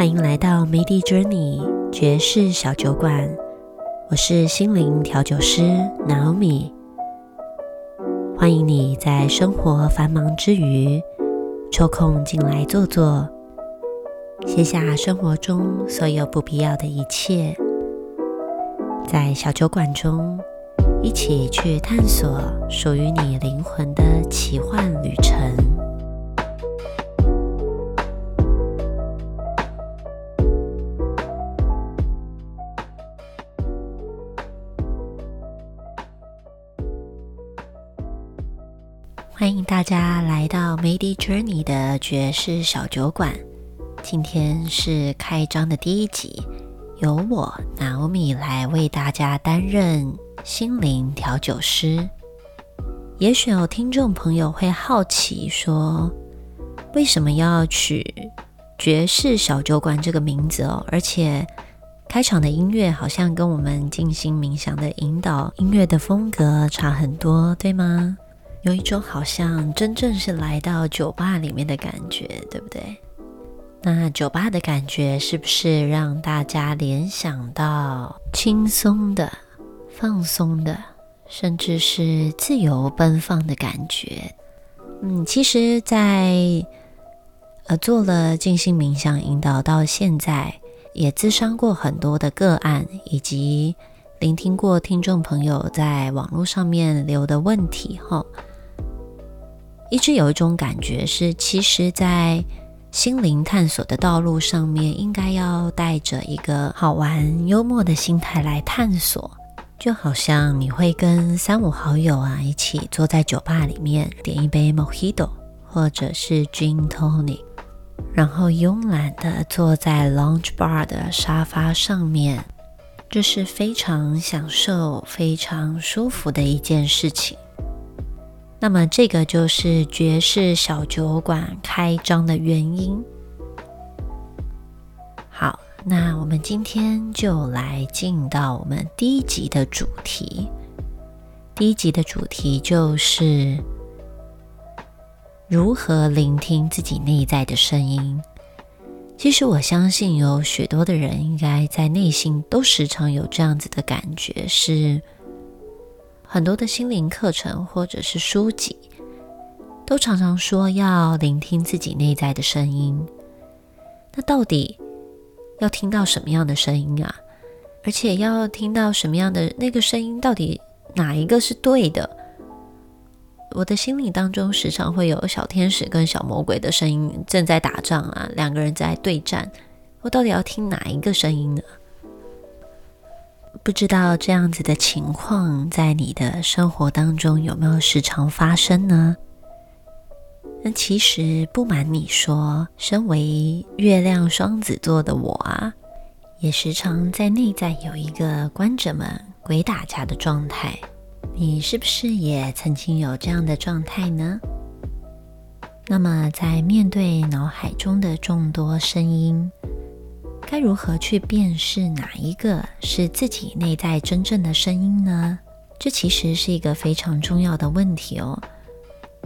欢迎来到 Midi Journey 爵士小酒馆，我是心灵调酒师 Naomi。欢迎你在生活繁忙之余抽空进来坐坐，卸下生活中所有不必要的一切，在小酒馆中一起去探索属于你灵魂的奇幻旅程。欢迎大家来到 Midi Journey 的爵士小酒馆。今天是开张的第一集，由我 Naomi 来为大家担任心灵调酒师。也许有听众朋友会好奇说，为什么要取爵士小酒馆这个名字哦？而且开场的音乐好像跟我们静心冥想的引导音乐的风格差很多，对吗？有一种好像真正是来到酒吧里面的感觉，对不对？那酒吧的感觉是不是让大家联想到轻松的、放松的，甚至是自由奔放的感觉？嗯，其实，在呃做了静心冥想引导到现在，也咨商过很多的个案，以及聆听过听众朋友在网络上面留的问题，哈。一直有一种感觉是，其实，在心灵探索的道路上面，应该要带着一个好玩、幽默的心态来探索。就好像你会跟三五好友啊一起坐在酒吧里面，点一杯 Mojito 或者是 Gin Tonic，然后慵懒的坐在 Lounge Bar 的沙发上面，这是非常享受、非常舒服的一件事情。那么，这个就是爵士小酒馆开张的原因。好，那我们今天就来进到我们第一集的主题。第一集的主题就是如何聆听自己内在的声音。其实，我相信有许多的人应该在内心都时常有这样子的感觉，是。很多的心灵课程或者是书籍，都常常说要聆听自己内在的声音。那到底要听到什么样的声音啊？而且要听到什么样的那个声音，到底哪一个是对的？我的心里当中时常会有小天使跟小魔鬼的声音正在打仗啊，两个人在对战。我到底要听哪一个声音呢？不知道这样子的情况在你的生活当中有没有时常发生呢？那其实不瞒你说，身为月亮双子座的我啊，也时常在内在有一个关着门鬼打架的状态。你是不是也曾经有这样的状态呢？那么在面对脑海中的众多声音。该如何去辨识哪一个是自己内在真正的声音呢？这其实是一个非常重要的问题哦。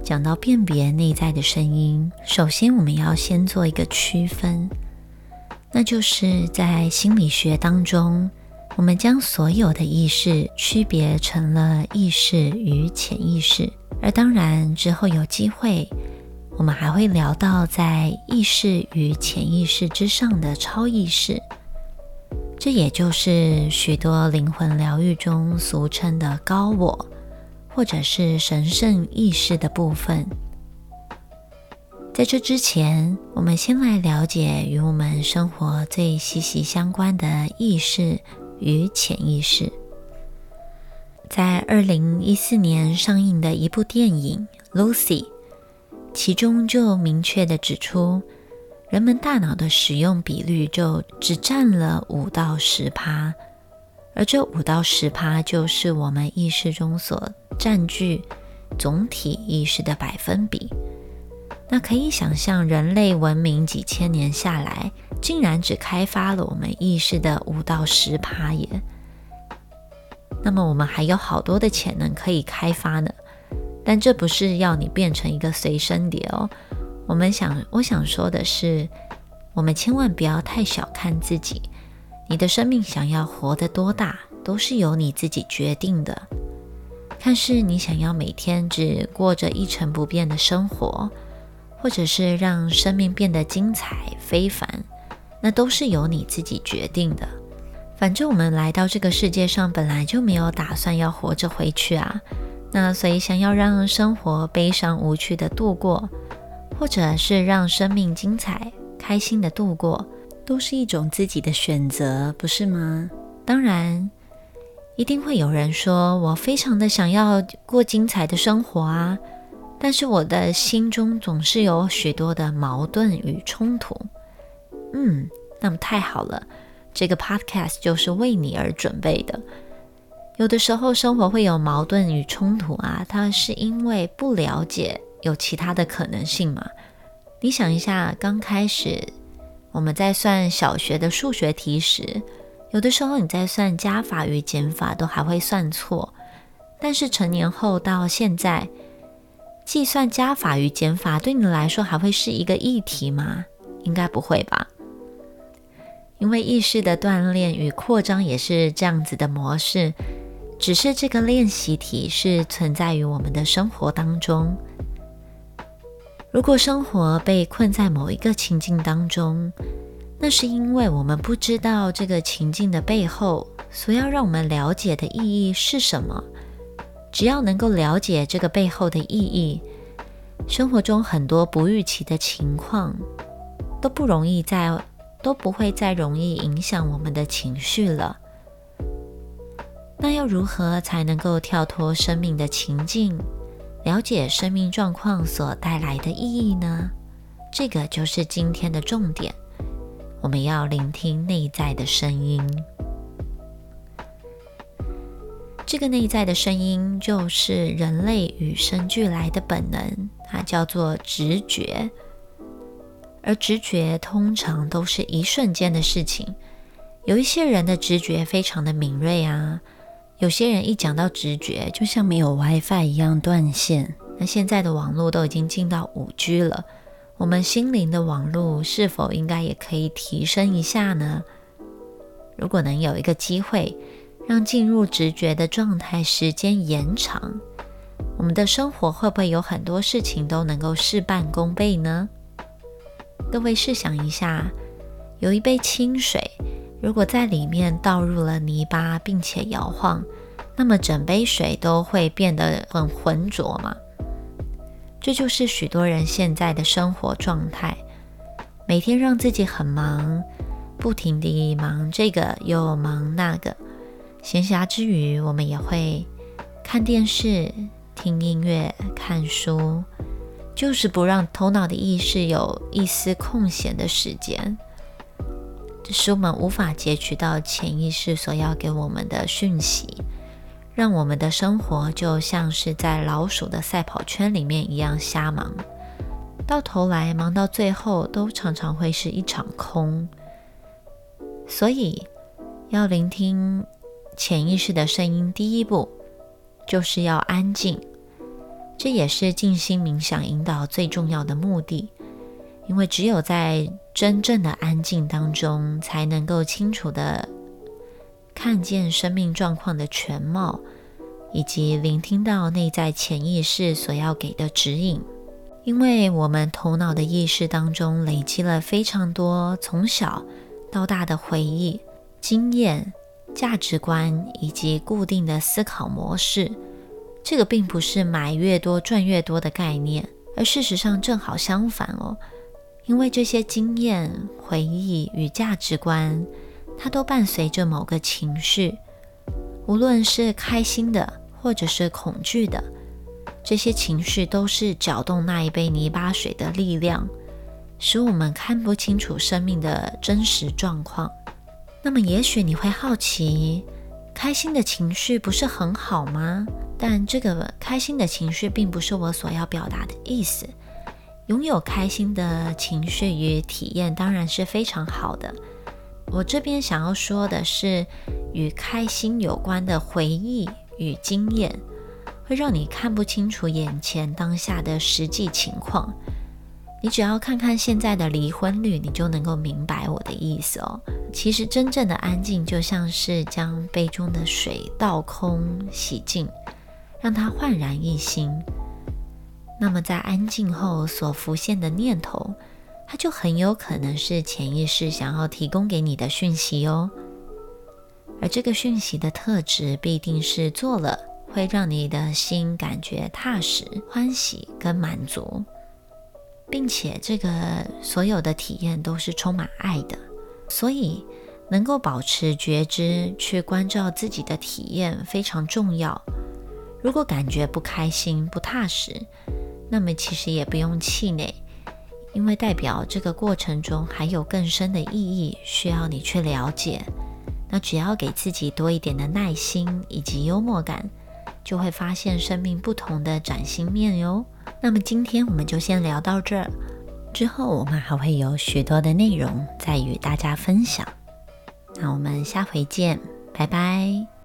讲到辨别内在的声音，首先我们要先做一个区分，那就是在心理学当中，我们将所有的意识区别成了意识与潜意识，而当然之后有机会。我们还会聊到在意识与潜意识之上的超意识，这也就是许多灵魂疗愈中俗称的高我，或者是神圣意识的部分。在这之前，我们先来了解与我们生活最息息相关的意识与潜意识。在二零一四年上映的一部电影《Lucy》。其中就明确的指出，人们大脑的使用比率就只占了五到十趴，而这五到十趴就是我们意识中所占据总体意识的百分比。那可以想象，人类文明几千年下来，竟然只开发了我们意识的五到十趴耶。那么我们还有好多的潜能可以开发呢。但这不是要你变成一个随身碟哦。我们想，我想说的是，我们千万不要太小看自己。你的生命想要活得多大，都是由你自己决定的。看是你想要每天只过着一成不变的生活，或者是让生命变得精彩非凡，那都是由你自己决定的。反正我们来到这个世界上，本来就没有打算要活着回去啊。那所以，想要让生活悲伤无趣的度过，或者是让生命精彩开心的度过，都是一种自己的选择，不是吗？当然，一定会有人说我非常的想要过精彩的生活啊，但是我的心中总是有许多的矛盾与冲突。嗯，那么太好了，这个 podcast 就是为你而准备的。有的时候生活会有矛盾与冲突啊，它是因为不了解有其他的可能性嘛？你想一下，刚开始我们在算小学的数学题时，有的时候你在算加法与减法都还会算错，但是成年后到现在，计算加法与减法对你来说还会是一个议题吗？应该不会吧？因为意识的锻炼与扩张也是这样子的模式。只是这个练习题是存在于我们的生活当中。如果生活被困在某一个情境当中，那是因为我们不知道这个情境的背后所要让我们了解的意义是什么。只要能够了解这个背后的意义，生活中很多不预期的情况都不容易再都不会再容易影响我们的情绪了。那要如何才能够跳脱生命的情境，了解生命状况所带来的意义呢？这个就是今天的重点。我们要聆听内在的声音。这个内在的声音就是人类与生俱来的本能，它叫做直觉。而直觉通常都是一瞬间的事情。有一些人的直觉非常的敏锐啊。有些人一讲到直觉，就像没有 WiFi 一样断线。那现在的网络都已经进到五 G 了，我们心灵的网络是否应该也可以提升一下呢？如果能有一个机会，让进入直觉的状态时间延长，我们的生活会不会有很多事情都能够事半功倍呢？各位试想一下，有一杯清水。如果在里面倒入了泥巴，并且摇晃，那么整杯水都会变得很浑浊嘛？这就是许多人现在的生活状态，每天让自己很忙，不停地忙这个又忙那个。闲暇之余，我们也会看电视、听音乐、看书，就是不让头脑的意识有一丝空闲的时间。使我们无法截取到潜意识所要给我们的讯息，让我们的生活就像是在老鼠的赛跑圈里面一样瞎忙，到头来忙到最后都常常会是一场空。所以，要聆听潜意识的声音，第一步就是要安静，这也是静心冥想引导最重要的目的。因为只有在真正的安静当中，才能够清楚的看见生命状况的全貌，以及聆听到内在潜意识所要给的指引。因为我们头脑的意识当中累积了非常多从小到大的回忆、经验、价值观以及固定的思考模式。这个并不是买越多赚越多的概念，而事实上正好相反哦。因为这些经验、回忆与价值观，它都伴随着某个情绪，无论是开心的或者是恐惧的，这些情绪都是搅动那一杯泥巴水的力量，使我们看不清楚生命的真实状况。那么，也许你会好奇，开心的情绪不是很好吗？但这个开心的情绪并不是我所要表达的意思。拥有开心的情绪与体验当然是非常好的。我这边想要说的是，与开心有关的回忆与经验，会让你看不清楚眼前当下的实际情况，你只要看看现在的离婚率，你就能够明白我的意思哦。其实真正的安静，就像是将杯中的水倒空、洗净，让它焕然一新。那么在安静后所浮现的念头，它就很有可能是潜意识想要提供给你的讯息哦。而这个讯息的特质，必定是做了会让你的心感觉踏实、欢喜跟满足。并且，这个所有的体验都是充满爱的，所以能够保持觉知，去关照自己的体验非常重要。如果感觉不开心、不踏实，那么其实也不用气馁，因为代表这个过程中还有更深的意义需要你去了解。那只要给自己多一点的耐心以及幽默感，就会发现生命不同的崭新面哟。那么今天我们就先聊到这儿，之后我们还会有许多的内容再与大家分享。那我们下回见，拜拜。